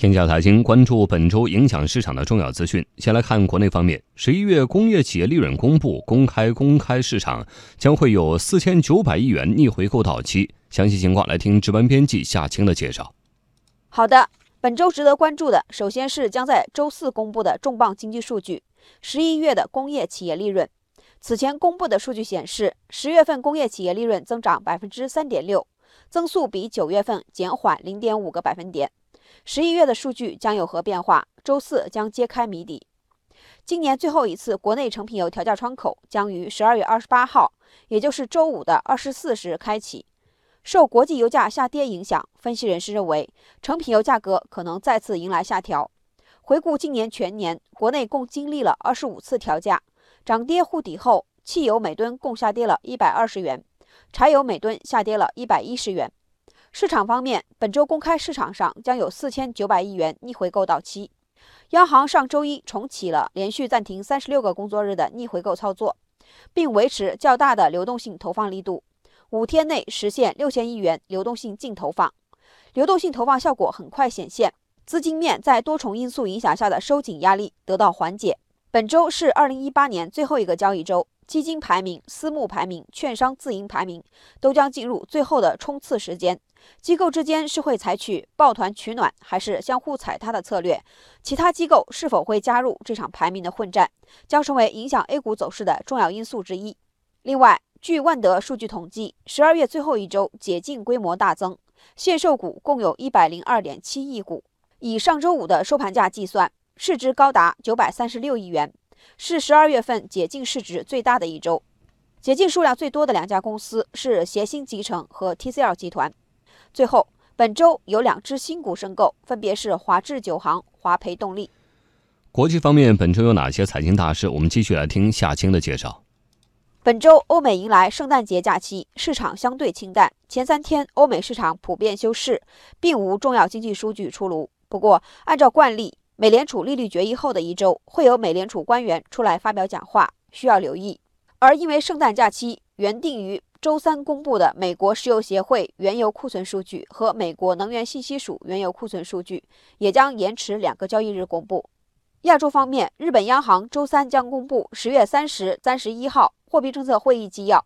天下财经关注本周影响市场的重要资讯。先来看国内方面，十一月工业企业利润公布，公开公开市场将会有四千九百亿元逆回购到期。详细情况来听值班编辑夏青的介绍。好的，本周值得关注的，首先是将在周四公布的重磅经济数据——十一月的工业企业利润。此前公布的数据显示，十月份工业企业利润增长百分之三点六，增速比九月份减缓零点五个百分点。十一月的数据将有何变化？周四将揭开谜底。今年最后一次国内成品油调价窗口将于十二月二十八号，也就是周五的二十四时开启。受国际油价下跌影响，分析人士认为成品油价格可能再次迎来下调。回顾今年全年，国内共经历了二十五次调价，涨跌互抵后，汽油每吨共下跌了一百二十元，柴油每吨下跌了一百一十元。市场方面，本周公开市场上将有四千九百亿元逆回购到期。央行上周一重启了连续暂停三十六个工作日的逆回购操作，并维持较大的流动性投放力度，五天内实现六千亿元流动性净投放。流动性投放效果很快显现，资金面在多重因素影响下的收紧压力得到缓解。本周是二零一八年最后一个交易周。基金排名、私募排名、券商自营排名都将进入最后的冲刺时间。机构之间是会采取抱团取暖，还是相互踩踏的策略？其他机构是否会加入这场排名的混战，将成为影响 A 股走势的重要因素之一。另外，据万德数据统计，十二月最后一周解禁规模大增，限售股共有一百零二点七亿股，以上周五的收盘价计算，市值高达九百三十六亿元。是十二月份解禁市值最大的一周，解禁数量最多的两家公司是协鑫集成和 TCL 集团。最后，本周有两只新股申购，分别是华智九行、华培动力。国际方面，本周有哪些财经大事？我们继续来听夏青的介绍。本周欧美迎来圣诞节假期，市场相对清淡。前三天，欧美市场普遍休市，并无重要经济数据出炉。不过，按照惯例，美联储利率决议后的一周，会有美联储官员出来发表讲话，需要留意。而因为圣诞假期，原定于周三公布的美国石油协会原油库存数据和美国能源信息署原油库存数据，也将延迟两个交易日公布。亚洲方面，日本央行周三将公布十月三十、三十一号货币政策会议纪要，